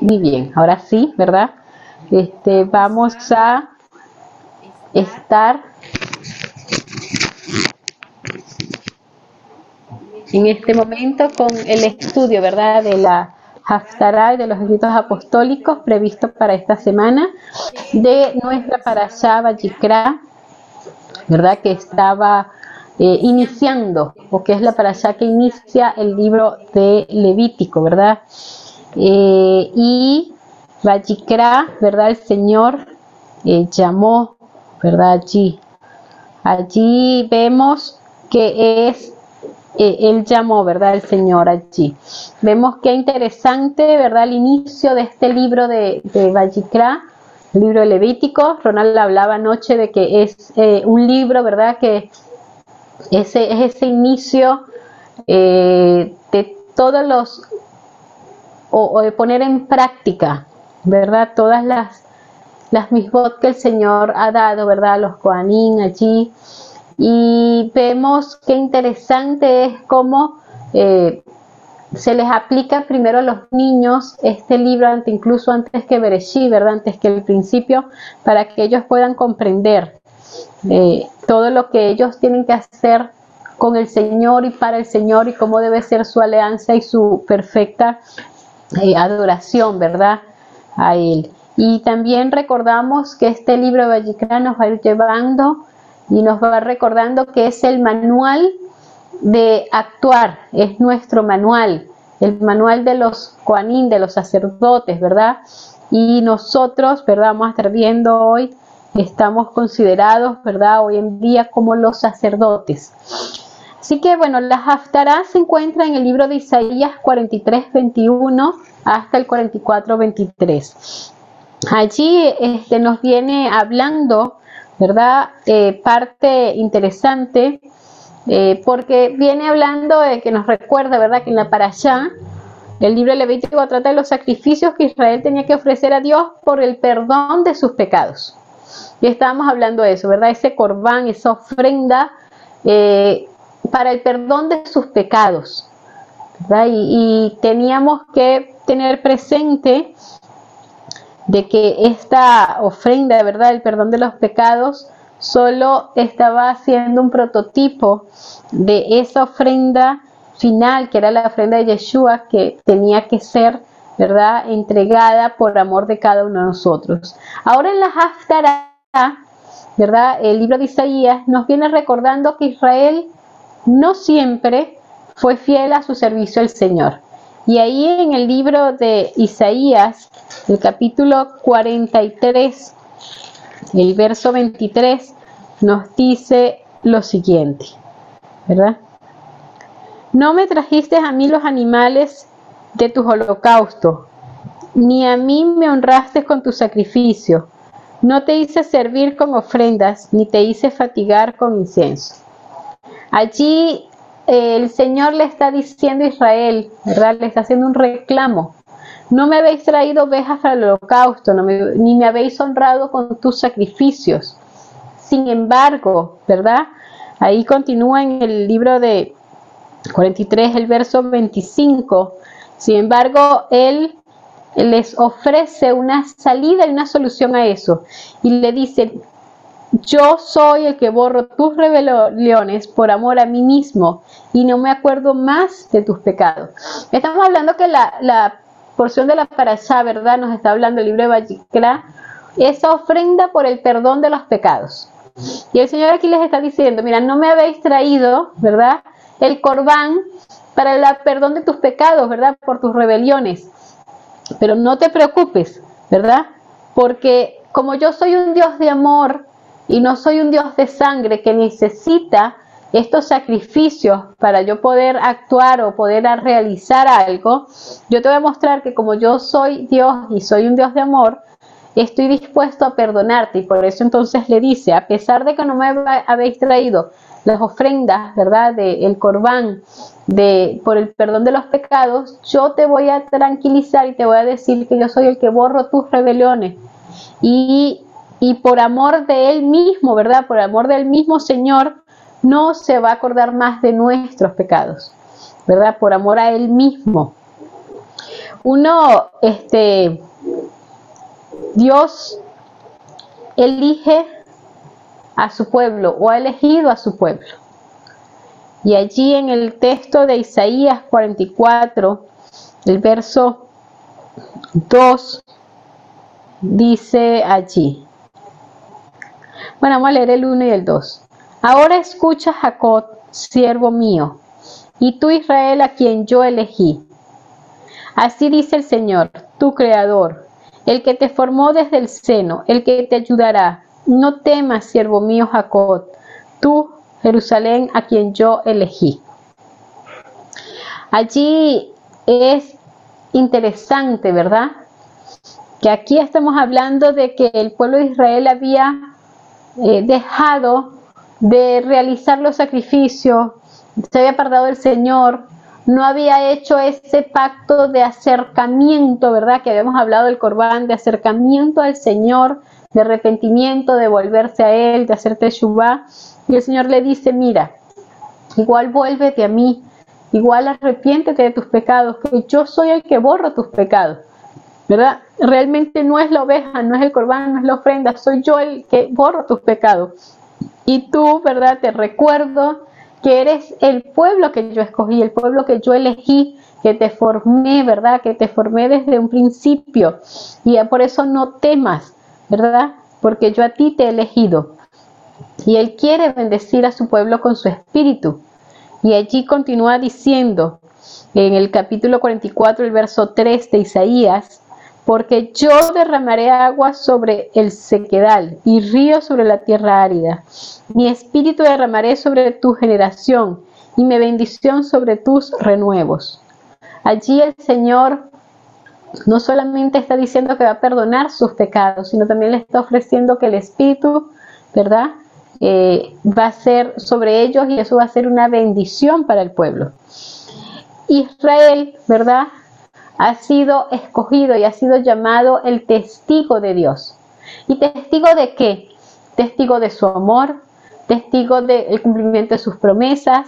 Muy bien, ahora sí, ¿verdad? Este, vamos a estar en este momento con el estudio, ¿verdad? De la Haftarah y de los escritos apostólicos previsto para esta semana de nuestra Parashá Yikra, ¿verdad? Que estaba eh, iniciando, o que es la Parashá que inicia el libro de Levítico, ¿verdad? Eh, y Vayikra, ¿verdad? El Señor eh, llamó, ¿verdad? Allí. Allí vemos que es, eh, Él llamó, ¿verdad? El Señor allí. Vemos qué interesante, ¿verdad? El inicio de este libro de, de Vayikra, libro de Levítico. Ronald hablaba anoche de que es un libro, ¿verdad? Que ese, es ese inicio de todos los o, de poner en práctica, ¿verdad? Todas las, las misbot que el Señor ha dado, ¿verdad? Los Koanín allí. Y vemos qué interesante es cómo eh, se les aplica primero a los niños este libro, incluso antes que Bereshí, ¿verdad? Antes que el principio, para que ellos puedan comprender eh, todo lo que ellos tienen que hacer con el Señor y para el Señor y cómo debe ser su alianza y su perfecta eh, adoración, ¿verdad? A Él. Y también recordamos que este libro de Vallicra nos va a ir llevando y nos va recordando que es el manual de actuar, es nuestro manual, el manual de los coanín, de los sacerdotes, ¿verdad? Y nosotros, ¿verdad? Vamos a estar viendo hoy, estamos considerados, ¿verdad? Hoy en día como los sacerdotes. Así que bueno, la Haftarah se encuentra en el libro de Isaías 43, 21 hasta el 44, 23. Allí este, nos viene hablando, ¿verdad? Eh, parte interesante, eh, porque viene hablando de que nos recuerda, ¿verdad? Que en la Parashá, el libro de Levítico trata de los sacrificios que Israel tenía que ofrecer a Dios por el perdón de sus pecados. Y estábamos hablando de eso, ¿verdad? Ese corbán, esa ofrenda eh, para el perdón de sus pecados. Y, teníamos que tener presente de que esta ofrenda, ¿verdad? El perdón de los pecados solo estaba haciendo un prototipo de esa ofrenda final, que era la ofrenda de Yeshua, que tenía que ser, ¿verdad?, entregada por amor de cada uno de nosotros. Ahora en la Haftarah, ¿verdad?, el libro de Isaías nos viene recordando que Israel no siempre fue fiel a su servicio al Señor. Y ahí en el libro de Isaías, el capítulo 43, el verso 23, nos dice lo siguiente, ¿verdad? No me trajiste a mí los animales de tus holocaustos, ni a mí me honraste con tu sacrificio. No te hice servir con ofrendas, ni te hice fatigar con incienso. Allí eh, el Señor le está diciendo a Israel, ¿verdad? Le está haciendo un reclamo. No me habéis traído ovejas para el holocausto, ni me habéis honrado con tus sacrificios. Sin embargo, ¿verdad? Ahí continúa en el libro de 43, el verso 25. Sin embargo, Él les ofrece una salida y una solución a eso. Y le dice, yo soy el que borro tus rebeliones por amor a mí mismo y no me acuerdo más de tus pecados. Estamos hablando que la, porción de la parasha, ¿verdad? Nos está hablando el libro de Vajikra, esa ofrenda por el perdón de los pecados. Y el Señor aquí les está diciendo, mira, no me habéis traído, ¿verdad? El corbán para el perdón de tus pecados, ¿verdad? Por tus rebeliones. Pero no te preocupes, ¿verdad? Porque como yo soy un Dios de amor, y no soy un Dios de sangre que necesita estos sacrificios para yo poder actuar o poder realizar algo, yo te voy a mostrar que como yo soy Dios y soy un Dios de amor, estoy dispuesto a perdonarte y por eso entonces le dice, a pesar de que no me habéis traído las ofrendas, ¿verdad? De el corbán de por el perdón de los pecados, yo te voy a tranquilizar y te voy a decir que yo soy el que borro tus rebeliones y y por amor de Él mismo, ¿verdad? Por amor del mismo Señor, no se va a acordar más de nuestros pecados, ¿verdad? Por amor a Él mismo. uno, este, Dios elige a su pueblo o ha elegido a su pueblo. Y allí en el texto de Isaías 44, el verso 2, dice allí. Bueno, vamos a leer el 1 y el 2. Ahora escucha Jacob, siervo mío, y tú Israel a quien yo elegí. Así dice el Señor, tu creador, el que te formó desde el seno, el que te ayudará. No temas, siervo mío Jacob, tú Jerusalén a quien yo elegí. Allí es interesante, ¿verdad? Que aquí estamos hablando de que el pueblo de Israel había eh, dejado de realizar los sacrificios, se había apartado del Señor, no había hecho ese pacto de acercamiento, ¿verdad? Que habíamos hablado del Corbán, de acercamiento al Señor, de arrepentimiento, de volverse a Él, de hacer Teshuvah. Y el Señor le dice, mira, igual vuélvete a mí, igual arrepiéntete de tus pecados, que yo soy el que borro tus pecados. ¿Verdad? Realmente no es la oveja, no es el corbán, no es la ofrenda, soy yo el que borro tus pecados. Y tú, ¿verdad? Te recuerdo que eres el pueblo que yo escogí, el pueblo que yo elegí, que te formé, ¿verdad? Que te formé desde un principio. Y por eso no temas, ¿verdad? Porque yo a ti te he elegido. Y Él quiere bendecir a su pueblo con su espíritu. Y allí continúa diciendo en el capítulo 44, el verso 3 de Isaías, porque yo derramaré agua sobre el sequedal y río sobre la tierra árida. Mi espíritu derramaré sobre tu generación y mi bendición sobre tus renuevos. Allí el Señor no solamente está diciendo que va a perdonar sus pecados, sino también le está ofreciendo que el Espíritu, ¿verdad? Eh, va a ser sobre ellos y eso va a ser una bendición para el pueblo. Israel, ¿verdad? Ha sido escogido y ha sido llamado el testigo de Dios. ¿Y testigo de qué? Testigo de su amor, testigo del cumplimiento de sus promesas,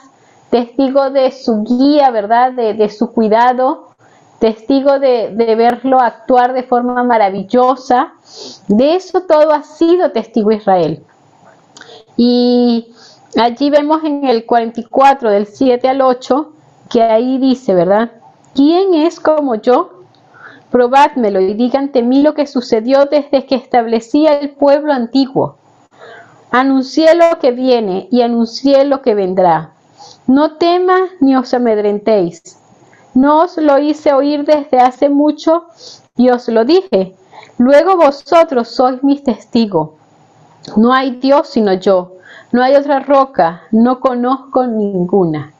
testigo de su guía, ¿verdad? De, su cuidado, testigo de, de, verlo actuar de forma maravillosa. De eso todo ha sido testigo Israel. Y allí vemos en el 44 del 7 al 8 que ahí dice, ¿verdad? ¿Quién es como yo? Probádmelo y diga ante mí lo que sucedió desde que establecía el pueblo antiguo. Anuncié lo que viene y anuncié lo que vendrá. No temas ni os amedrentéis. No os lo hice oír desde hace mucho y os lo dije. Luego vosotros sois mis testigos. No hay Dios sino yo, no hay otra roca, no conozco ninguna.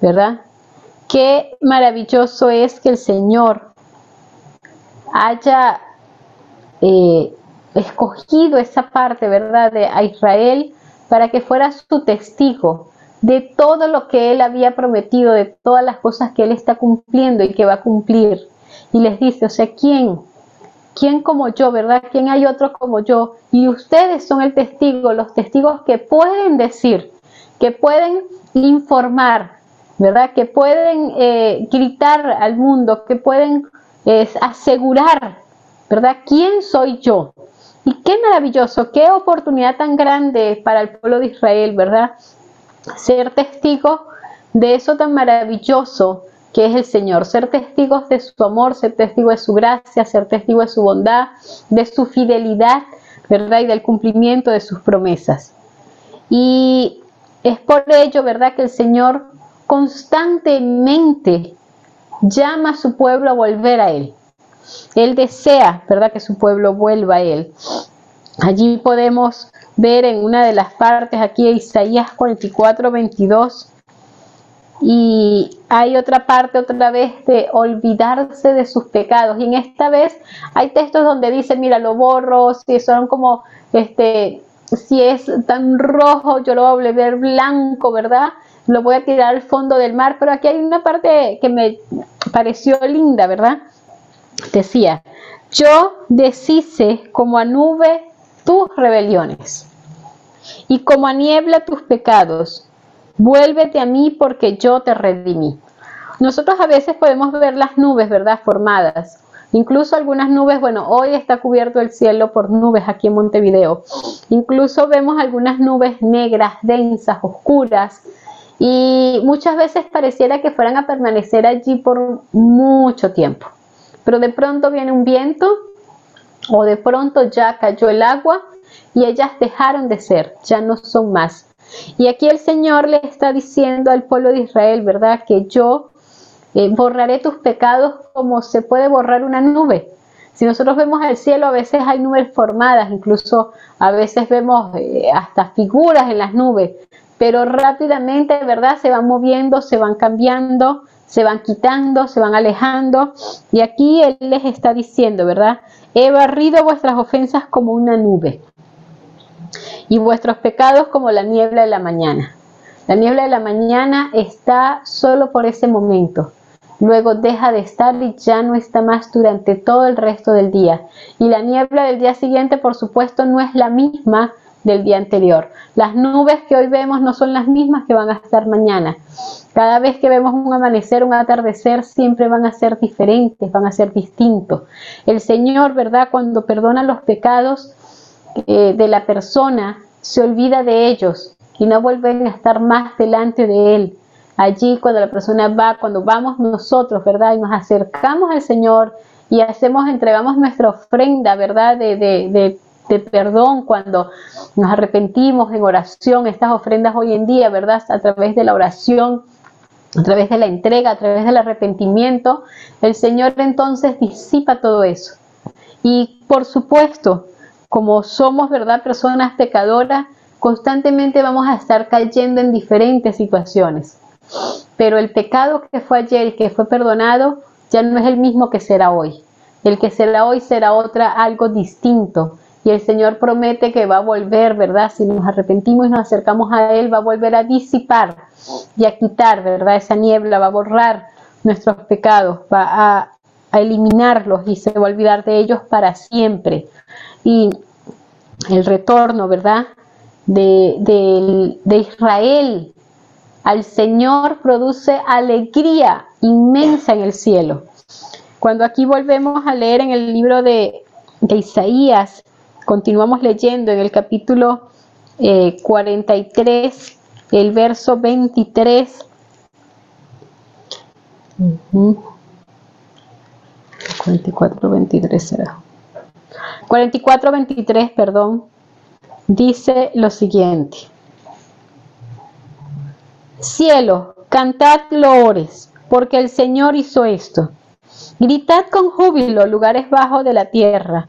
¿Verdad? Qué maravilloso es que el Señor haya eh, escogido esa parte, ¿verdad?, de a Israel para que fuera su testigo de todo lo que él había prometido, de todas las cosas que él está cumpliendo y que va a cumplir. Y les dice, o sea, ¿quién? ¿Quién como yo, verdad? ¿Quién hay otro como yo? Y ustedes son el testigo, los testigos que pueden decir, que pueden informar, ¿verdad? Que pueden eh, gritar al mundo, que pueden asegurar, ¿verdad? ¿Quién soy yo? Y qué maravilloso, qué oportunidad tan grande para el pueblo de Israel, ¿verdad? Ser testigo de eso tan maravilloso que es el Señor, ser testigos de su amor, ser testigos de su gracia, ser testigos de su bondad, de su fidelidad, ¿verdad? Y del cumplimiento de sus promesas. Y es por ello, ¿verdad? Que el Señor constantemente llama a su pueblo a volver a Él. Él desea, ¿verdad?, que su pueblo vuelva a Él. Allí podemos ver en una de las partes, aquí Isaías 44, 22, y hay otra parte otra vez de olvidarse de sus pecados. Y en esta vez hay textos donde dice, mira, lo borro, si son como, este, si es tan rojo, yo lo voy a volver blanco, ¿verdad? Lo voy a tirar al fondo del mar. Pero aquí hay una parte que me pareció linda, ¿verdad? Decía, yo deshice como a nube tus rebeliones y como a niebla tus pecados. Vuélvete a mí porque yo te redimí. nosotros a veces podemos ver las nubes, ¿verdad? Formadas. Incluso algunas nubes, bueno, hoy está cubierto el cielo por nubes aquí en Montevideo. Incluso vemos algunas nubes negras, densas, oscuras, y muchas veces pareciera que fueran a permanecer allí por mucho tiempo. Pero de pronto viene un viento o de pronto ya cayó el agua y ellas dejaron de ser, ya no son más. Y aquí el Señor le está diciendo al pueblo de Israel, ¿verdad? Que yo eh, borraré tus pecados como se puede borrar una nube. Si nosotros vemos el cielo, a veces hay nubes formadas, incluso a veces vemos eh, hasta figuras en las nubes, pero rápidamente, ¿verdad? Se van moviendo, se van cambiando, se van quitando, se van alejando. Y aquí Él les está diciendo, ¿verdad? He barrido vuestras ofensas como una nube y vuestros pecados como la niebla de la mañana. La niebla de la mañana está solo por ese momento. Luego deja de estar y ya no está más durante todo el resto del día. Y la niebla del día siguiente, por supuesto, no es la misma del día anterior. Las nubes que hoy vemos no son las mismas que van a estar mañana. Cada vez que vemos un amanecer, un atardecer, siempre van a ser diferentes, van a ser distintos. El Señor, ¿verdad? Cuando perdona los pecados eh, de la persona, se olvida de ellos y no vuelven a estar más delante de Él. Allí cuando la persona va, cuando vamos nosotros, ¿verdad? Y nos acercamos al Señor y hacemos, entregamos nuestra ofrenda, ¿verdad? de, de de perdón cuando nos arrepentimos en oración, estas ofrendas hoy en día, ¿verdad? A través de la oración, a través de la entrega, a través del arrepentimiento, el Señor entonces disipa todo eso. Y por supuesto, como somos, ¿verdad? Personas pecadoras, constantemente vamos a estar cayendo en diferentes situaciones. Pero el pecado que fue ayer que fue perdonado ya no es el mismo que será hoy. El que será hoy será otra, algo distinto. Y el Señor promete que va a volver, ¿verdad? Si nos arrepentimos y nos acercamos a Él, va a volver a disipar y a quitar, ¿verdad? Esa niebla, va a borrar nuestros pecados, va a, eliminarlos y se va a olvidar de ellos para siempre. Y el retorno, ¿verdad? De, de Israel al Señor produce alegría inmensa en el cielo. Cuando aquí volvemos a leer en el libro de, de Isaías, Continuamos leyendo en el capítulo 43, eh, el verso 23. 44, 23 será. 44, 23, perdón, dice lo siguiente. Cielo, cantad loores, porque el Señor hizo esto. Gritad con júbilo, lugares bajos de la tierra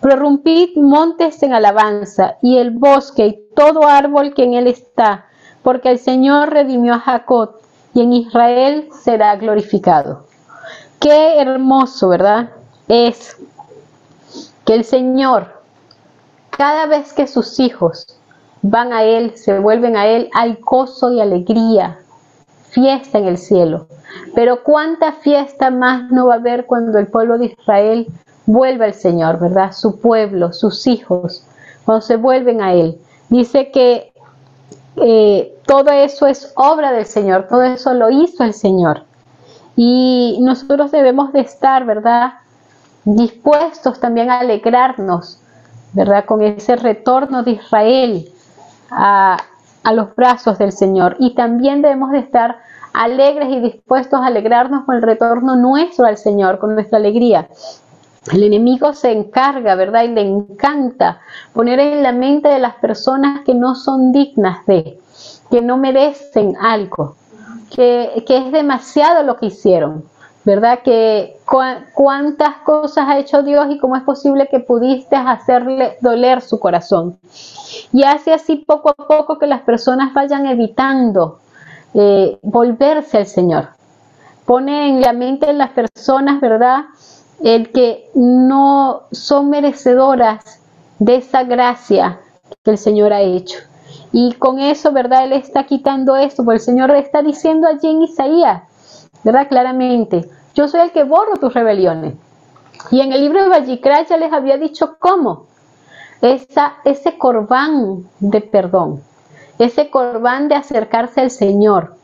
Prorrumpid montes en alabanza y el bosque y todo árbol que en él está, porque el Señor redimió a Jacob y en Israel será glorificado. Qué hermoso, ¿verdad? Es que el Señor, cada vez que sus hijos van a Él, se vuelven a Él, hay gozo y alegría, fiesta en el cielo. Pero cuánta fiesta más no va a haber cuando el pueblo de Israel vuelve al Señor, ¿verdad? Su pueblo, sus hijos, cuando se vuelven a Él. Dice que eh, todo eso es obra del Señor, todo eso lo hizo el Señor. Y nosotros debemos de estar, ¿verdad? Dispuestos también a alegrarnos, ¿verdad? Con ese retorno de Israel a, a los brazos del Señor. Y también debemos de estar alegres y dispuestos a alegrarnos con el retorno nuestro al Señor, con nuestra alegría. El enemigo se encarga, ¿verdad? Y le encanta poner en la mente de las personas que no son dignas de, que no merecen algo, que, es demasiado lo que hicieron, ¿verdad? Que cuántas cosas ha hecho Dios y cómo es posible que pudiste hacerle doler su corazón. Y hace así poco a poco que las personas vayan evitando eh, volverse al Señor. Pone en la mente de las personas, ¿verdad? el que no son merecedoras de esa gracia que el Señor ha hecho. Y con eso, ¿verdad? Él está quitando esto, porque el Señor está diciendo allí en Isaías, ¿verdad? Claramente, yo soy el que borro tus rebeliones. Y en el libro de Vallicrá ya les había dicho cómo. Esa, ese corbán de perdón, ese corbán de acercarse al Señor,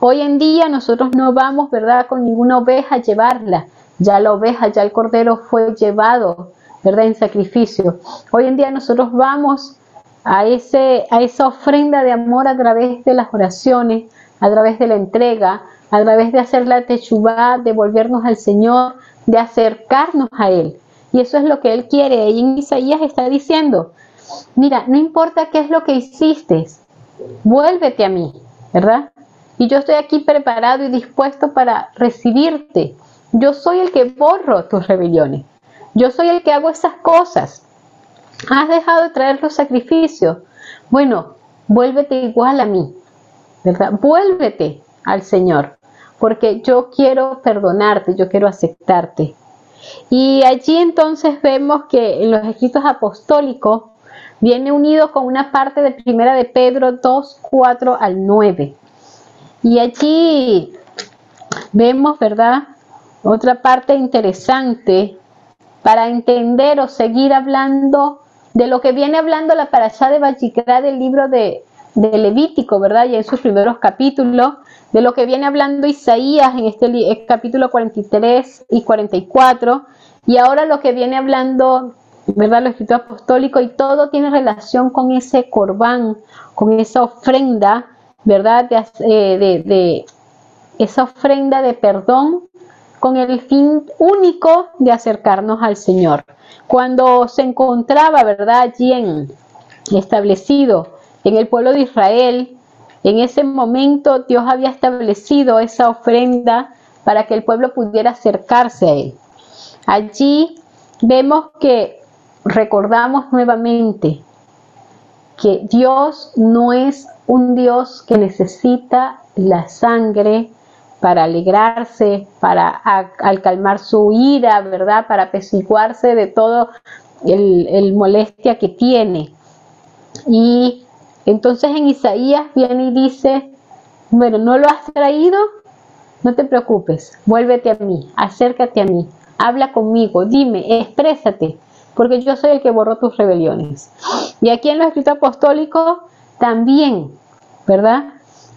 Hoy en día nosotros no vamos, ¿verdad?, con ninguna oveja a llevarla. Ya la oveja, ya el cordero fue llevado, ¿verdad?, en sacrificio. Hoy en día nosotros vamos a, ese, a esa ofrenda de amor a través de las oraciones, a través de la entrega, a través de hacer la techubá, de volvernos al Señor, de acercarnos a Él. Y eso es lo que Él quiere. Y en Isaías está diciendo, mira, no importa qué es lo que hiciste, vuélvete a mí, ¿verdad? Y yo estoy aquí preparado y dispuesto para recibirte. Yo soy el que borro tus rebeliones. Yo soy el que hago esas cosas. Has dejado de traer los sacrificios. Bueno, vuélvete igual a mí, ¿verdad? Vuélvete al Señor, porque yo quiero perdonarte, yo quiero aceptarte. Y allí entonces vemos que en los escritos apostólicos viene unido con una parte de primera de Pedro 2, 4 al 9. Y allí vemos, ¿verdad? Otra parte interesante para entender o seguir hablando de lo que viene hablando la parashá de Bajikra del libro de, de, Levítico, ¿verdad? Y en sus primeros capítulos, de lo que viene hablando Isaías en este capítulo 43 y 44, y ahora lo que viene hablando ¿verdad? Lo escrito apostólico y todo tiene relación con ese corbán, con esa ofrenda, ¿verdad? Eh, de, de, esa ofrenda de perdón con el fin único de acercarnos al Señor. Cuando se encontraba, ¿verdad? Allí en, establecido en el pueblo de Israel, en ese momento Dios había establecido esa ofrenda para que el pueblo pudiera acercarse a Él. Allí vemos que recordamos nuevamente que Dios no es un Dios que necesita la sangre para alegrarse, para al calmar su ira, ¿verdad? Para apaciguarse de todo el, el molestia que tiene. Y entonces en Isaías viene y dice, bueno, ¿no lo has traído? No te preocupes, vuélvete a mí, acércate a mí, habla conmigo, dime, exprésate, porque yo soy el que borró tus rebeliones. Y aquí en los escritos apostólicos también, ¿verdad?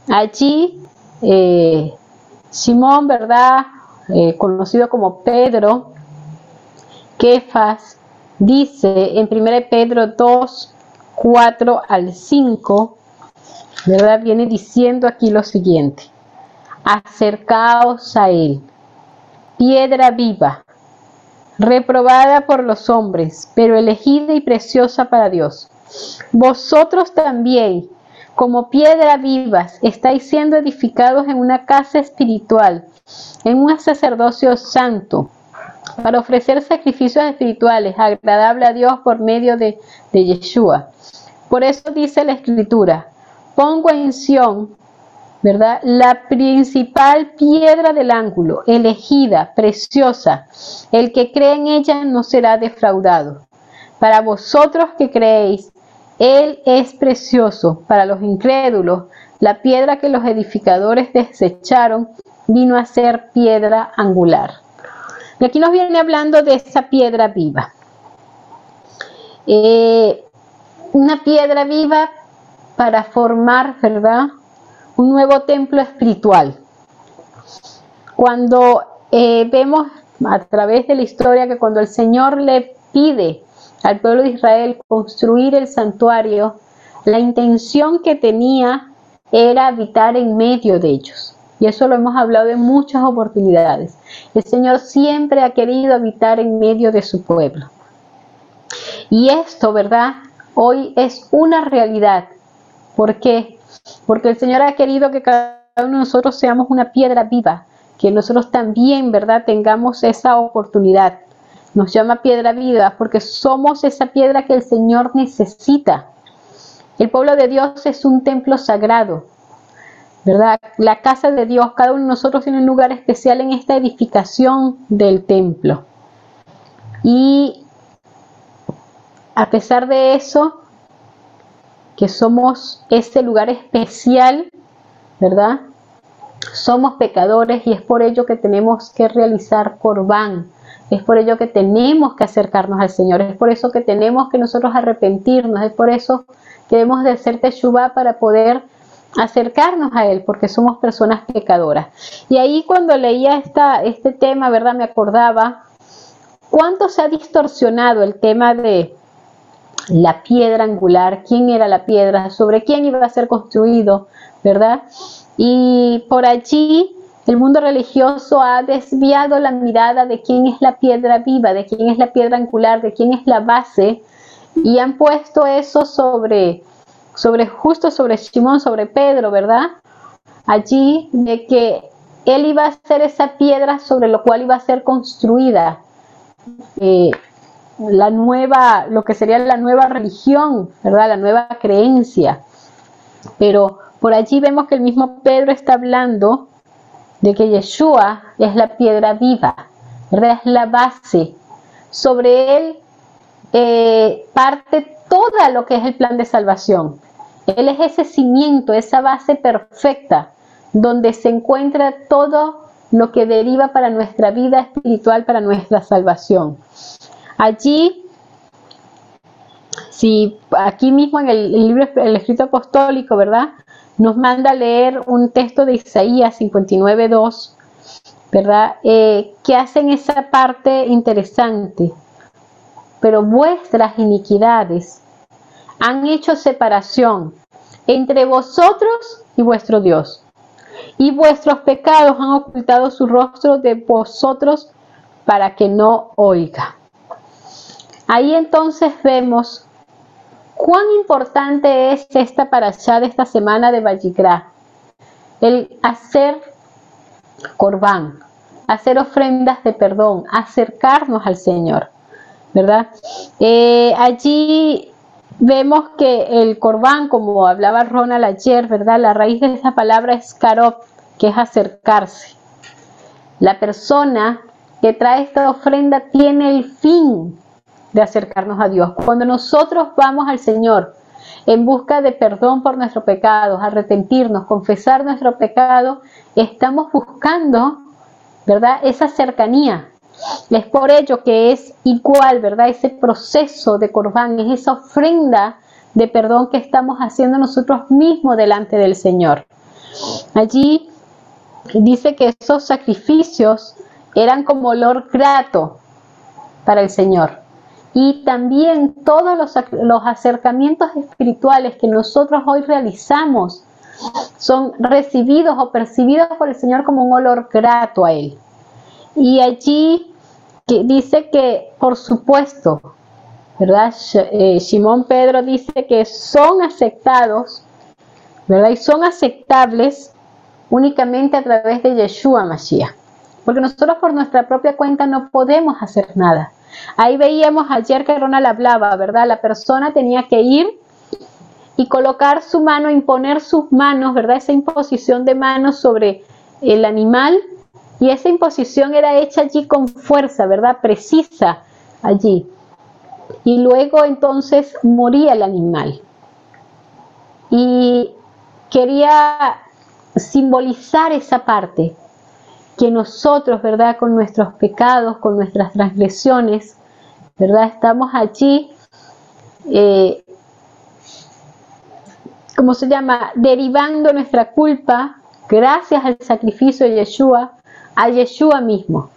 Allí eh, Simón, ¿verdad? Eh, conocido como Pedro, Kefas, dice en 1 Pedro 2, 4 al 5, ¿verdad? Viene diciendo aquí lo siguiente, acercaos a él, piedra viva, reprobada por los hombres, pero elegida y preciosa para Dios. Vosotros también, como piedra vivas, estáis siendo edificados en una casa espiritual, en un sacerdocio santo, para ofrecer sacrificios espirituales agradables a Dios por medio de, de Yeshua. Por eso dice la Escritura, pongo en Sión ¿verdad? La principal piedra del ángulo, elegida, preciosa. El que cree en ella no será defraudado. Para vosotros que creéis, Él es precioso. Para los incrédulos, la piedra que los edificadores desecharon vino a ser piedra angular. Y aquí nos viene hablando de esa piedra viva. Eh, una piedra viva para formar, ¿verdad? un nuevo templo espiritual. Cuando eh, vemos a través de la historia que cuando el Señor le pide al pueblo de Israel construir el santuario, la intención que tenía era habitar en medio de ellos. Y eso lo hemos hablado en muchas oportunidades. El Señor siempre ha querido habitar en medio de su pueblo. Y esto, ¿verdad? Hoy es una realidad. ¿Por qué? Porque el Señor ha querido que cada uno de nosotros seamos una piedra viva, que nosotros también, ¿verdad?, tengamos esa oportunidad. Nos llama piedra viva porque somos esa piedra que el Señor necesita. El pueblo de Dios es un templo sagrado, ¿verdad? La casa de Dios, cada uno de nosotros tiene un lugar especial en esta edificación del templo. Y a pesar de eso, que somos ese lugar especial, ¿verdad? Somos pecadores y es por ello que tenemos que realizar corbán. Es por ello que tenemos que acercarnos al Señor. Es por eso que tenemos que nosotros arrepentirnos. Es por eso que debemos de hacer teshuva para poder acercarnos a Él porque somos personas pecadoras. Y ahí cuando leía esta, este tema, ¿verdad? Me acordaba cuánto se ha distorsionado el tema de la piedra angular, quién era la piedra, sobre quién iba a ser construido, ¿verdad? Y por allí el mundo religioso ha desviado la mirada de quién es la piedra viva, de quién es la piedra angular, de quién es la base, y han puesto eso sobre, sobre justo sobre Simón, sobre Pedro, ¿verdad? Allí de que él iba a ser esa piedra sobre lo cual iba a ser construida eh, la nueva, lo que sería la nueva religión, ¿verdad? La nueva creencia. Pero por allí vemos que el mismo Pedro está hablando de que Yeshua es la piedra viva, ¿verdad? Es la base. Sobre él eh, parte todo lo que es el plan de salvación. Él es ese cimiento, esa base perfecta, donde se encuentra todo lo que deriva para nuestra vida espiritual, para nuestra salvación. Allí, si aquí mismo en el, libro, el escrito apostólico, ¿verdad? Nos manda a leer un texto de Isaías 59.2, ¿verdad? Eh, que hacen esa parte interesante. Pero vuestras iniquidades han hecho separación entre vosotros y vuestro Dios. Y vuestros pecados han ocultado su rostro de vosotros para que no oiga. Ahí entonces vemos cuán importante es esta allá de esta semana de Vallicrá. El hacer corbán, hacer ofrendas de perdón, acercarnos al Señor, ¿verdad? Eh, allí vemos que el corbán, como hablaba Ronald ayer, ¿verdad? La raíz de esa palabra es karop, que es acercarse. La persona que trae esta ofrenda tiene el fin de acercarnos a Dios. Cuando nosotros vamos al Señor en busca de perdón por nuestros pecados, arrepentirnos, confesar nuestro pecado, estamos buscando, ¿verdad? Esa cercanía. Es por ello que es igual, ¿verdad? Ese proceso de corbán, es esa ofrenda de perdón que estamos haciendo nosotros mismos delante del Señor. Allí dice que esos sacrificios eran como olor grato para el Señor y también todos los, acercamientos espirituales que nosotros hoy realizamos son recibidos o percibidos por el Señor como un olor grato a Él. Y allí que dice que, por supuesto, ¿verdad? Eh, Simón Pedro dice que son aceptados, ¿verdad? Y son aceptables únicamente a través de Yeshua Mashiach. Porque nosotros por nuestra propia cuenta no podemos hacer nada. Ahí veíamos ayer que Ronald hablaba, ¿verdad? La persona tenía que ir y colocar su mano, imponer sus manos, ¿verdad? Esa imposición de manos sobre el animal y esa imposición era hecha allí con fuerza, ¿verdad? Precisa allí. Y luego entonces moría el animal. Y quería simbolizar esa parte, que nosotros, ¿verdad? Con nuestros pecados, con nuestras transgresiones, ¿verdad? Estamos allí, eh, ¿cómo se llama? Derivando nuestra culpa gracias al sacrificio de Yeshua, a Yeshua mismo,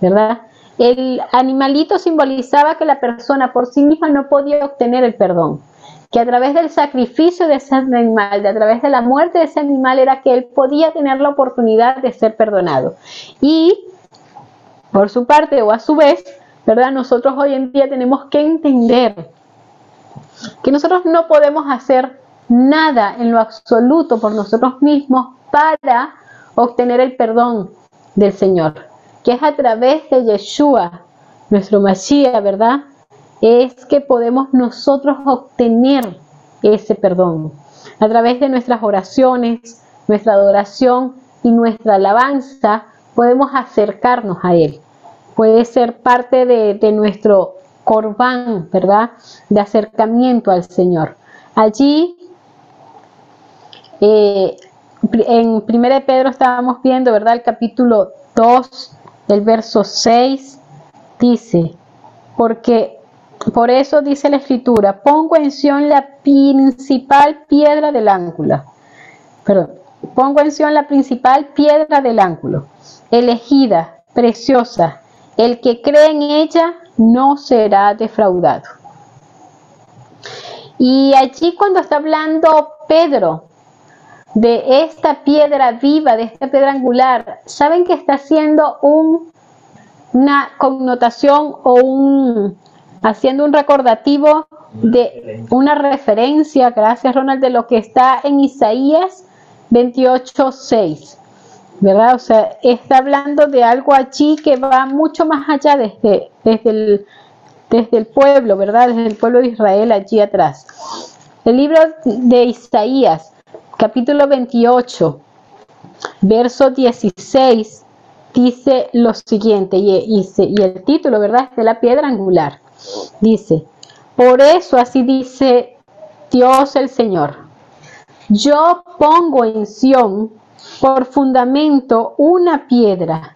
¿verdad? El animalito simbolizaba que la persona por sí misma no podía obtener el perdón que a través del sacrificio de ese animal, de a través de la muerte de ese animal, era que él podía tener la oportunidad de ser perdonado. Y, por su parte o a su vez, ¿verdad? Nosotros hoy en día tenemos que entender que nosotros no podemos hacer nada en lo absoluto por nosotros mismos para obtener el perdón del Señor, que es a través de Yeshua, nuestro Mashiach, ¿verdad? es que podemos nosotros obtener ese perdón a través de nuestras oraciones, nuestra adoración y nuestra alabanza, podemos acercarnos a Él. Puede ser parte de, nuestro corbán, ¿verdad? De acercamiento al Señor. Allí, eh, en 1 Pedro estábamos viendo, ¿verdad? El capítulo 2, el verso 6, dice, porque por eso dice la escritura, pongo en Sion la principal piedra del ángulo, perdón, pongo en Sion la principal piedra del ángulo, elegida, preciosa. El que cree en ella no será defraudado. Y allí cuando está hablando Pedro de esta piedra viva, de esta piedra angular, ¿saben que está haciendo un, una connotación o un, haciendo un recordativo de una referencia, gracias Ronald, de lo que está en Isaías 28.6? ¿Verdad? O sea, está hablando de algo allí que va mucho más allá desde, desde, el, desde el pueblo, ¿verdad? Desde el pueblo de Israel allí atrás. El libro de Isaías, capítulo 28, verso 16, dice lo siguiente, y, y el título, ¿verdad? Es de la piedra angular. Dice, por eso así dice Dios el Señor. Yo pongo en Sión por fundamento una piedra,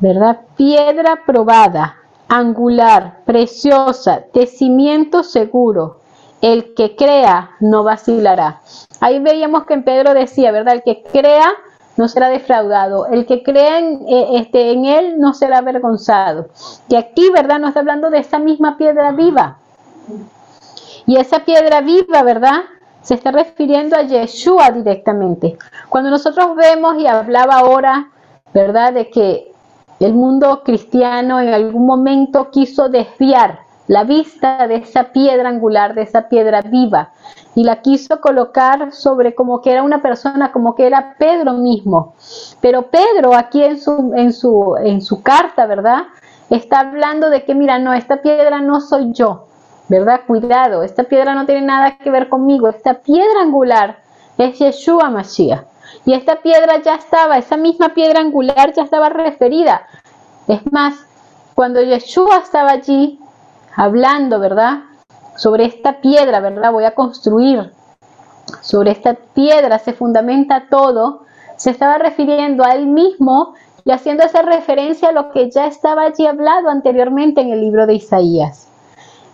¿verdad? Piedra probada, angular, preciosa, de cimiento seguro. El que crea no vacilará. Ahí veíamos que en Pedro decía, ¿verdad? El que crea no será defraudado. El que crea en, eh, este, en él no será avergonzado. Y aquí, ¿verdad? Nos está hablando de esa misma piedra viva. Y esa piedra viva, ¿verdad? Se está refiriendo a Yeshua directamente. Cuando nosotros vemos y hablaba ahora, ¿verdad? De que el mundo cristiano en algún momento quiso desviar la vista de esa piedra angular, de esa piedra viva, y la quiso colocar sobre como que era una persona, como que era Pedro mismo. Pero Pedro aquí en su, en su, en su carta, ¿verdad? Está hablando de que, mira, no, esta piedra no soy yo, ¿verdad? Cuidado, esta piedra no tiene nada que ver conmigo, esta piedra angular es Yeshua Mashiach. Y esta piedra ya estaba, esa misma piedra angular ya estaba referida. Es más, cuando Yeshua estaba allí hablando, ¿verdad? Sobre esta piedra, ¿verdad? Voy a construir. Sobre esta piedra se fundamenta todo. Se estaba refiriendo a él mismo y haciendo esa referencia a lo que ya estaba allí hablado anteriormente en el libro de Isaías.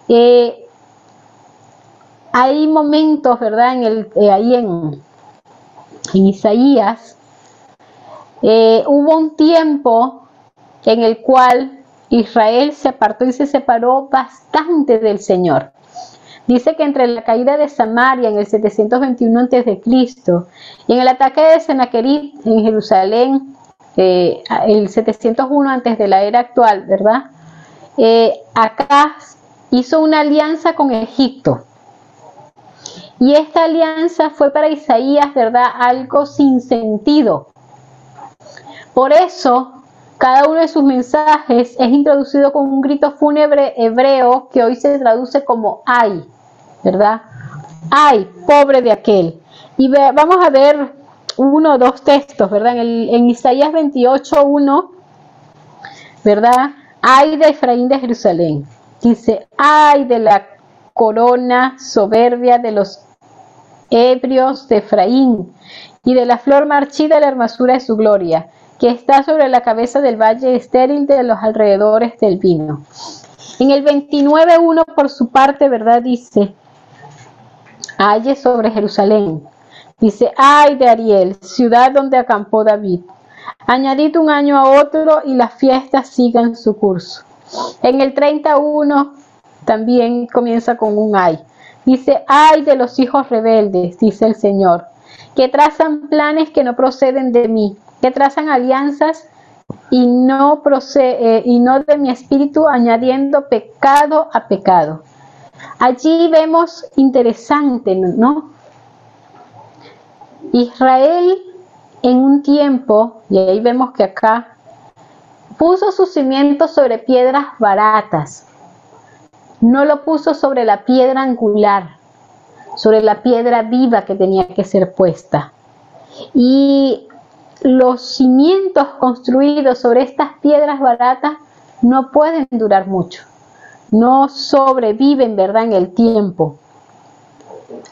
Eh, hay momentos, ¿verdad? En el, eh, ahí en, en Isaías, eh, hubo un tiempo en el cual Israel se apartó y se separó bastante del Señor. Dice que entre la caída de Samaria en el 721 a.C. y en el ataque de Sennacherib en Jerusalén, el 701 antes de la era actual, ¿verdad? acá hizo una alianza con Egipto. Y esta alianza fue para Isaías, ¿verdad? Algo sin sentido. Por eso, cada uno de sus mensajes es introducido con un grito fúnebre hebreo que hoy se traduce como ay, ¿verdad? Ay, pobre de aquel. Y vamos a ver uno o dos textos, ¿verdad? En, en Isaías 28, 1, ¿verdad? Ay de Efraín de Jerusalén. Dice, ay de la corona soberbia de los ebrios de Efraín y de la flor marchita la hermosura de su gloria, que está sobre la cabeza del valle estéril de los alrededores del vino. En el 29.1 por su parte, ¿verdad? Dice, ay sobre Jerusalén. Dice, ay de Ariel, ciudad donde acampó David. Añadid un año a otro y las fiestas sigan su curso. En el 31 también comienza con un ay. Dice, ay de los hijos rebeldes, dice el Señor, que trazan planes que no proceden de mí, que trazan alianzas y no, procede, eh, y no de mi espíritu, añadiendo pecado a pecado. Allí vemos interesante, ¿no? Israel en un tiempo, y ahí vemos que acá Puso sus cimientos sobre piedras baratas. No lo puso sobre la piedra angular, sobre la piedra viva que tenía que ser puesta. Y los cimientos construidos sobre estas piedras baratas no pueden durar mucho. No sobreviven, ¿verdad?, en el tiempo.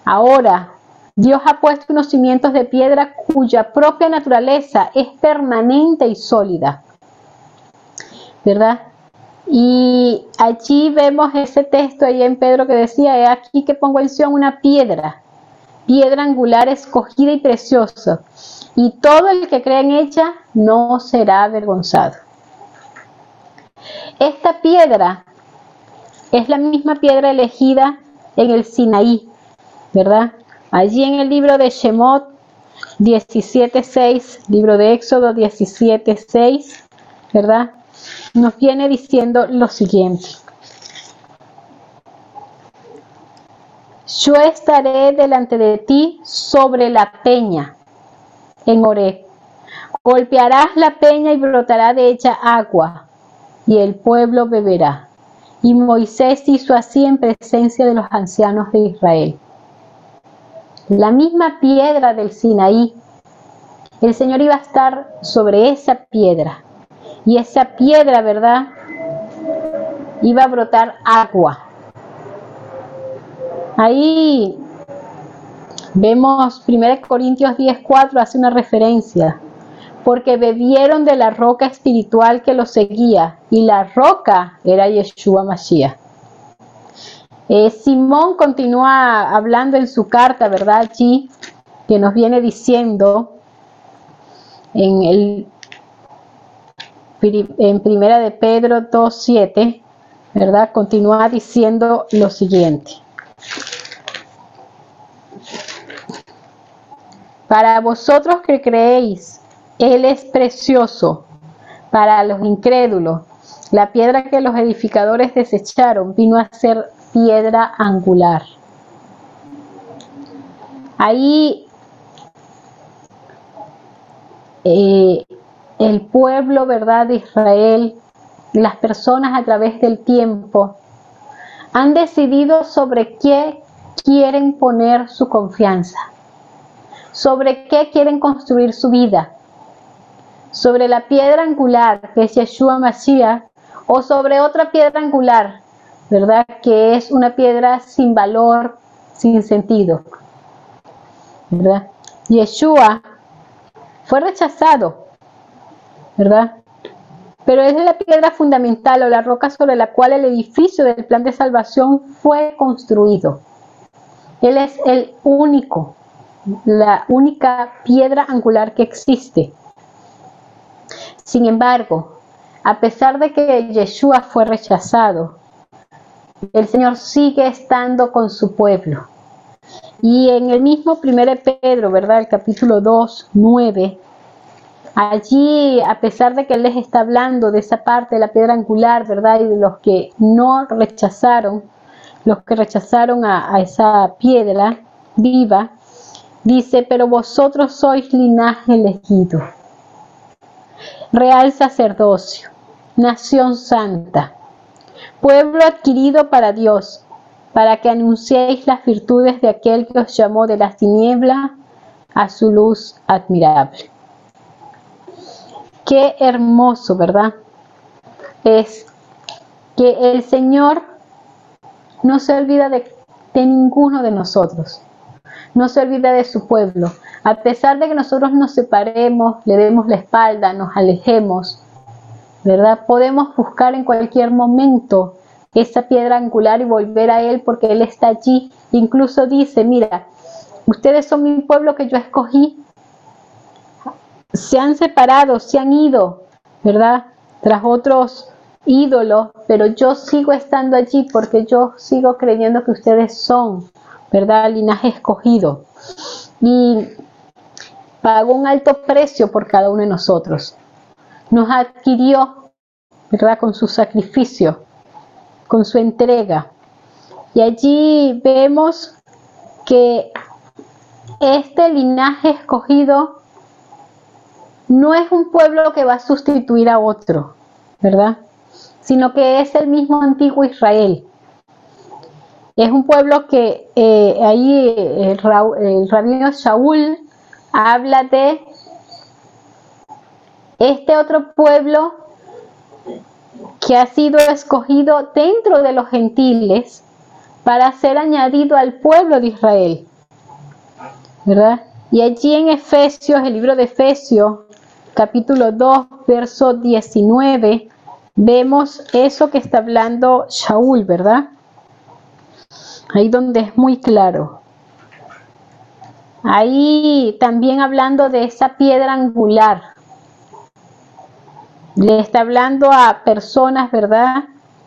Ahora, Dios ha puesto unos cimientos de piedra cuya propia naturaleza es permanente y sólida. ¿verdad? Y allí vemos ese texto ahí en Pedro que decía, aquí que pongo en Sion una piedra, piedra angular escogida y preciosa, y todo el que cree en ella no será avergonzado. Esta piedra es la misma piedra elegida en el Sinaí, ¿verdad? Allí en el libro de Shemot 17.6, libro de Éxodo 17.6, ¿verdad? Nos viene diciendo lo siguiente. Yo estaré delante de ti sobre la peña en Oré. Golpearás la peña y brotará de ella agua, y el pueblo beberá. Y Moisés hizo así en presencia de los ancianos de Israel. La misma piedra del Sinaí, el Señor iba a estar sobre esa piedra. Y esa piedra, ¿verdad? Iba a brotar agua. Ahí vemos 1 Corintios 10:4 hace una referencia, porque bebieron de la roca espiritual que los seguía, y la roca era Yeshua Mashiach. Eh, Simón continúa hablando en su carta, ¿verdad? Allí, que nos viene diciendo en el en primera de Pedro 2.7, ¿verdad? Continúa diciendo lo siguiente. Para vosotros que creéis, Él es precioso. Para los incrédulos, la piedra que los edificadores desecharon vino a ser piedra angular. Ahí eh, el pueblo, ¿verdad?, de Israel, las personas a través del tiempo, han decidido sobre qué quieren poner su confianza, sobre qué quieren construir su vida, sobre la piedra angular que es Yeshua Mashiach o sobre otra piedra angular ¿verdad? Que es una piedra sin valor, sin sentido, ¿verdad? Yeshua fue rechazado, ¿verdad? Pero es la piedra fundamental o la roca sobre la cual el edificio del plan de salvación fue construido. Él es el único, la única piedra angular que existe. Sin embargo, a pesar de que Yeshua fue rechazado, el Señor sigue estando con su pueblo. Y en el mismo 1 Pedro, ¿verdad? El capítulo 2, 9, allí, a pesar de que Él les está hablando de esa parte de la piedra angular, ¿verdad? Y de los que no rechazaron, los que rechazaron a, a esa piedra viva, dice, pero vosotros sois linaje elegido, real sacerdocio, nación santa pueblo adquirido para Dios, para que anunciéis las virtudes de aquel que os llamó de las tinieblas a su luz admirable. Qué hermoso, ¿verdad? Es que el Señor no se olvida de, ninguno de nosotros, no se olvida de su pueblo. A pesar de que nosotros nos separemos, le demos la espalda, nos alejemos, ¿verdad? Podemos buscar en cualquier momento esa piedra angular y volver a Él porque Él está allí. Incluso dice, mira, ustedes son mi pueblo que yo escogí. Se han separado, se han ido, ¿verdad? Tras otros ídolos, pero yo sigo estando allí porque yo sigo creyendo que ustedes son, ¿verdad? Linaje escogido. Y pagó un alto precio por cada uno de nosotros nos adquirió, ¿verdad? Con su sacrificio, con su entrega. Y allí vemos que este linaje escogido no es un pueblo que va a sustituir a otro, ¿verdad? Sino que es el mismo antiguo Israel. Es un pueblo que eh, ahí el, el rabino Shaul habla de este otro pueblo que ha sido escogido dentro de los gentiles para ser añadido al pueblo de Israel. ¿Verdad? Y allí en Efesios, el libro de Efesios, capítulo 2, verso 19, vemos eso que está hablando Shaul, ¿verdad? Ahí donde es muy claro. Ahí también hablando de esa piedra angular. Le está hablando a personas, ¿verdad?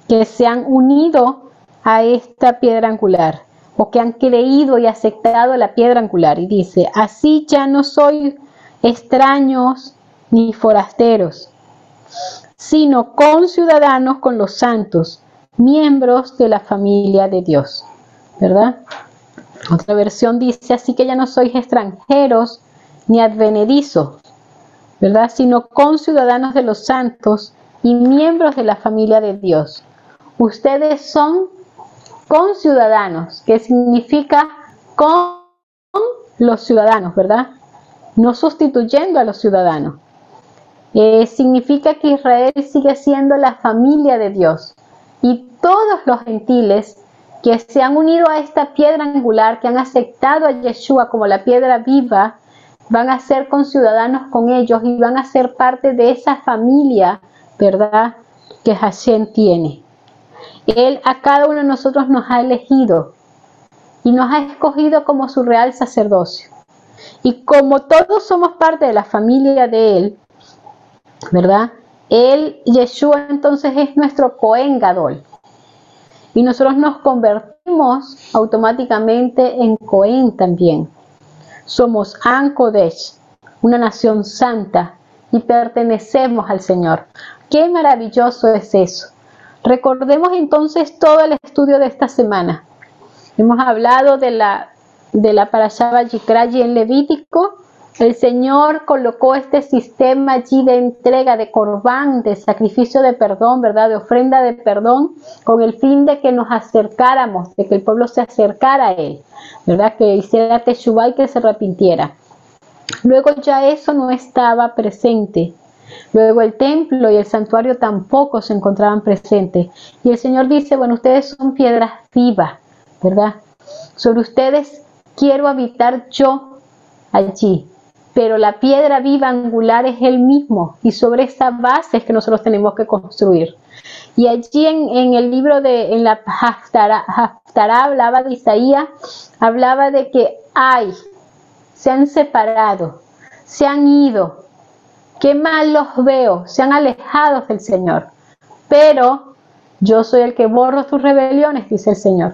Que se han unido a esta piedra angular o que han creído y aceptado la piedra angular. Y dice, así ya no soy extraños ni forasteros, sino conciudadanos con los santos, miembros de la familia de Dios. ¿Verdad? Otra versión dice, así que ya no sois extranjeros ni advenedizos, ¿verdad? Sino conciudadanos de los santos y miembros de la familia de Dios. Ustedes son conciudadanos, que significa con los ciudadanos, ¿verdad? No sustituyendo a los ciudadanos. Significa que Israel sigue siendo la familia de Dios y todos los gentiles que se han unido a esta piedra angular, que han aceptado a Yeshua como la piedra viva, van a ser conciudadanos con ellos y van a ser parte de esa familia, ¿verdad? Que Hashem tiene. Él a cada uno de nosotros nos ha elegido y nos ha escogido como su real sacerdocio. Y como todos somos parte de la familia de Él, ¿verdad? Él, Yeshua, entonces es nuestro Cohen Gadol y nosotros nos convertimos automáticamente en Cohen también. Somos Ankodesh, una nación santa y pertenecemos al Señor. Qué maravilloso es eso. Recordemos entonces todo el estudio de esta semana. Hemos hablado de la de la en Levítico, el Señor colocó este sistema allí de entrega de corbán, de sacrificio de perdón, ¿verdad? De ofrenda de perdón, con el fin de que nos acercáramos, de que el pueblo se acercara a Él, ¿verdad? Que hiciera teshuva y que se arrepintiera. Luego ya eso no estaba presente. Luego el templo y el santuario tampoco se encontraban presentes. Y el Señor dice, bueno, ustedes son piedras vivas, ¿verdad? Sobre ustedes quiero habitar yo allí pero la piedra viva angular es el mismo y sobre esa base es que nosotros tenemos que construir. Y allí en, el libro de, en la Haftarah, hablaba de Isaías, hablaba de que hay, se han separado, se han ido, qué mal los veo, se han alejado del Señor. Pero yo soy el que borro tus rebeliones, dice el Señor.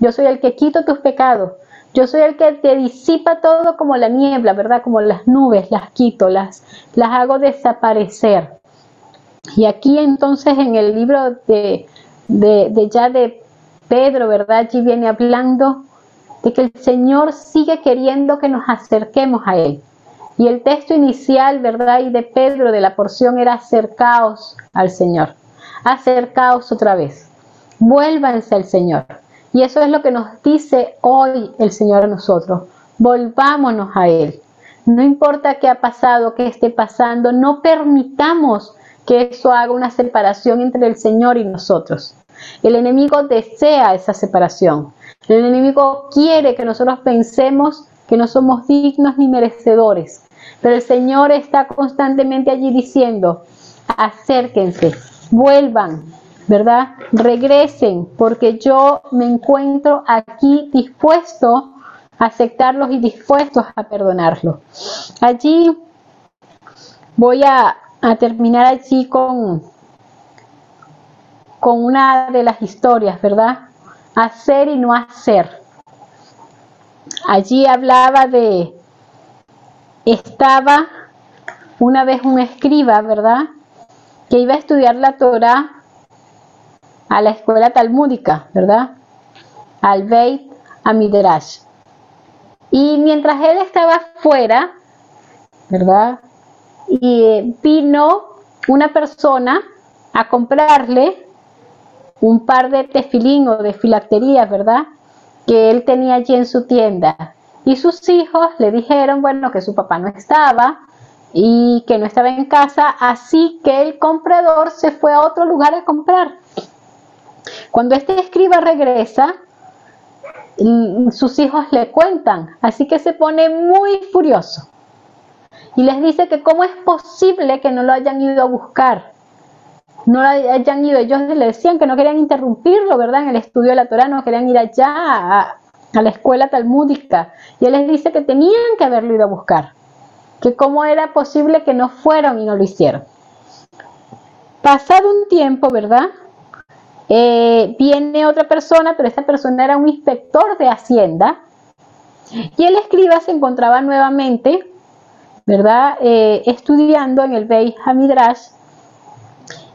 Yo soy el que quito tus pecados. Yo soy el que te disipa todo como la niebla, ¿verdad? Como las nubes, las quito, las, las hago desaparecer. Y aquí entonces en el libro de, de, ya de Pedro, ¿verdad? Allí viene hablando de que el Señor sigue queriendo que nos acerquemos a Él. Y el texto inicial, ¿verdad? Y de Pedro, de la porción, era acercaos al Señor. Acercaos otra vez. Vuélvanse al Señor. Y eso es lo que nos dice hoy el Señor a nosotros. Volvámonos a Él. No importa qué ha pasado, qué esté pasando, no permitamos que eso haga una separación entre el Señor y nosotros. El enemigo desea esa separación. El enemigo quiere que nosotros pensemos que no somos dignos ni merecedores. Pero el Señor está constantemente allí diciendo, acérquense, vuelvan, ¿verdad? Regresen, porque yo me encuentro aquí dispuesto a aceptarlos y dispuestos a perdonarlos. Allí voy a, terminar allí con, con una de las historias, ¿verdad? Hacer y no hacer. Allí hablaba de, estaba una vez un escriba, ¿verdad? Que iba a estudiar la Torah a la escuela talmúdica, ¿verdad? Al Beit Amidrash. Y mientras él estaba fuera, ¿verdad? Y vino una persona a comprarle un par de tefilín o de filacterías, ¿verdad? Que él tenía allí en su tienda. Y sus hijos le dijeron, bueno, que su papá no estaba y que no estaba en casa, así que el comprador se fue a otro lugar a comprar. Cuando este escriba regresa, sus hijos le cuentan, así que se pone muy furioso y les dice que cómo es posible que no lo hayan ido a buscar, no lo hayan ido, ellos le decían que no querían interrumpirlo, ¿verdad? En el estudio de la Torah, no querían ir allá a, a la escuela talmúdica Y él les dice que tenían que haberlo ido a buscar, que cómo era posible que no fueron y no lo hicieron. Pasado un tiempo, ¿verdad? Eh, viene otra persona, pero esta persona era un inspector de Hacienda, y el escriba se encontraba nuevamente, ¿verdad? Eh, estudiando en el Beit Hamidrash,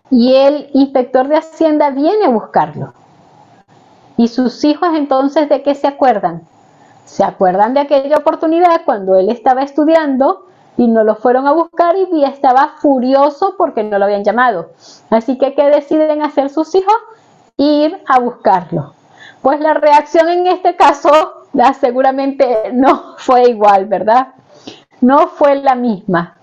y el inspector de Hacienda viene a buscarlo. Y sus hijos entonces, ¿de qué se acuerdan? Se acuerdan de aquella oportunidad cuando él estaba estudiando y no lo fueron a buscar y estaba furioso porque no lo habían llamado. Así que, ¿qué deciden hacer sus hijos? Ir a buscarlo. Pues la reacción en este caso seguramente no fue igual, ¿verdad? No fue la misma.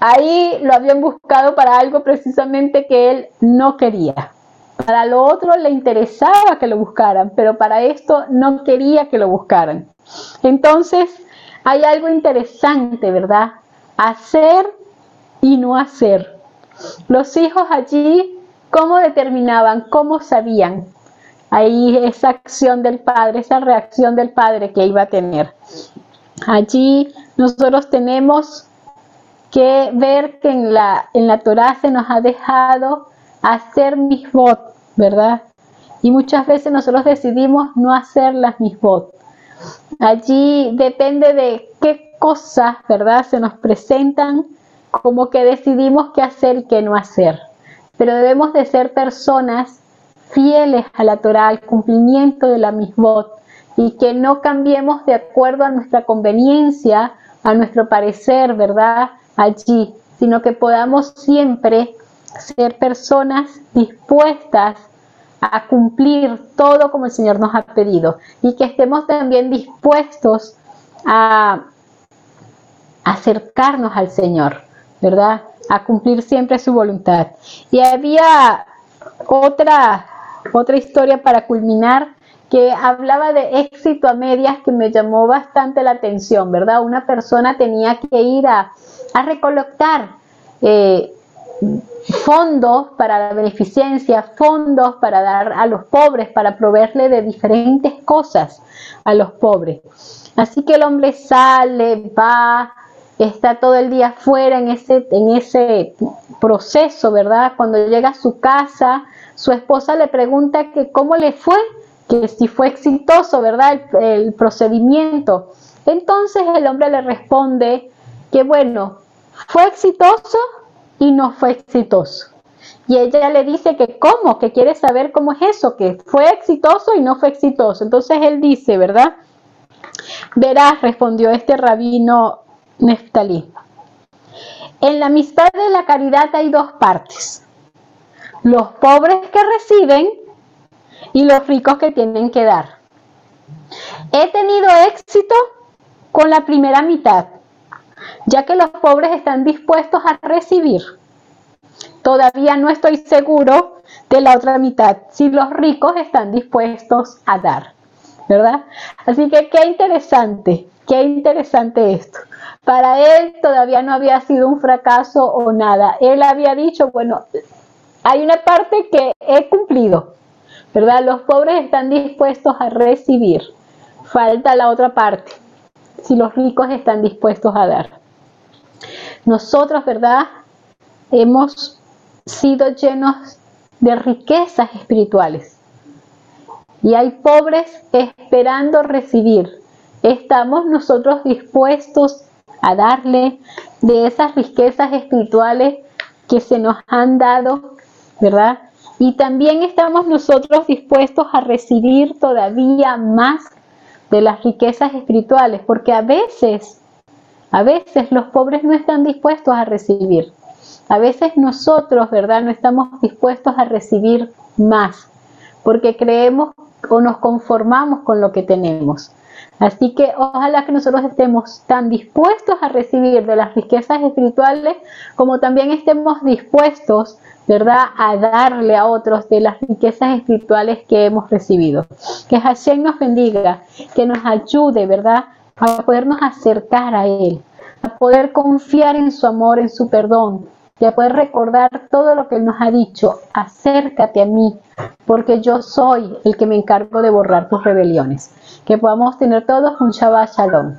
Ahí lo habían buscado para algo precisamente que él no quería. Para lo otro le interesaba que lo buscaran, pero para esto no quería que lo buscaran. Entonces, hay algo interesante, ¿verdad? Hacer y no hacer. Los hijos allí, ¿cómo determinaban? ¿Cómo sabían? Ahí esa acción del padre, esa reacción del padre que iba a tener. Allí nosotros tenemos que ver que en la, en la Torah se nos ha dejado hacer misbot, ¿verdad? Y muchas veces nosotros decidimos no hacer las misbot. Allí depende de qué cosas, ¿verdad? Se nos presentan como que decidimos qué hacer y qué no hacer. Pero debemos de ser personas fieles a la Torah, al cumplimiento de la misbot, y que no cambiemos de acuerdo a nuestra conveniencia, a nuestro parecer, ¿verdad? Allí, sino que podamos siempre ser personas dispuestas a cumplir todo como el Señor nos ha pedido y que estemos también dispuestos a acercarnos al Señor, ¿verdad? A cumplir siempre su voluntad. Y había otra otra historia para culminar que hablaba de éxito a medias que me llamó bastante la atención, ¿verdad? Una persona tenía que ir a, recolectar eh, fondos para la beneficencia, fondos para dar a los pobres, para proveerle de diferentes cosas a los pobres. Así que el hombre sale, va, está todo el día fuera en ese, en ese proceso, ¿verdad? Cuando llega a su casa, su esposa le pregunta que cómo le fue, que si fue exitoso, ¿verdad? El, procedimiento. Entonces el hombre le responde que bueno, fue exitoso y no fue exitoso. Y ella le dice que cómo, que quiere saber cómo es eso, que fue exitoso y no fue exitoso. Entonces él dice, ¿verdad? Verás, respondió este rabino Neftalí. En la amistad de la caridad hay dos partes los pobres que reciben y los ricos que tienen que dar. He tenido éxito con la primera mitad, ya que los pobres están dispuestos a recibir. Todavía no estoy seguro de la otra mitad, si los ricos están dispuestos a dar, ¿verdad? Así que qué interesante, qué interesante esto. Para él todavía no había sido un fracaso o nada. Él había dicho, bueno, hay una parte que he cumplido, ¿verdad? Los pobres están dispuestos a recibir. Falta la otra parte, si los ricos están dispuestos a dar. Nosotros, ¿verdad? Hemos sido llenos de riquezas espirituales. Y hay pobres esperando recibir. Estamos nosotros dispuestos a darle de esas riquezas espirituales que se nos han dado ¿verdad? Y también estamos nosotros dispuestos a recibir todavía más de las riquezas espirituales, porque a veces, a veces los pobres no están dispuestos a recibir. A veces nosotros, ¿verdad? No estamos dispuestos a recibir más, porque creemos o nos conformamos con lo que tenemos. Así que ojalá que nosotros estemos tan dispuestos a recibir de las riquezas espirituales como también estemos dispuestos ¿verdad?, a darle a otros de las riquezas espirituales que hemos recibido. Que Hashem nos bendiga, que nos ayude, ¿verdad?, a podernos acercar a Él, a poder confiar en su amor, en su perdón, y a poder recordar todo lo que Él nos ha dicho. Acércate a mí, porque yo soy el que me encargo de borrar tus rebeliones. Que podamos tener todos un Shabbat Shalom.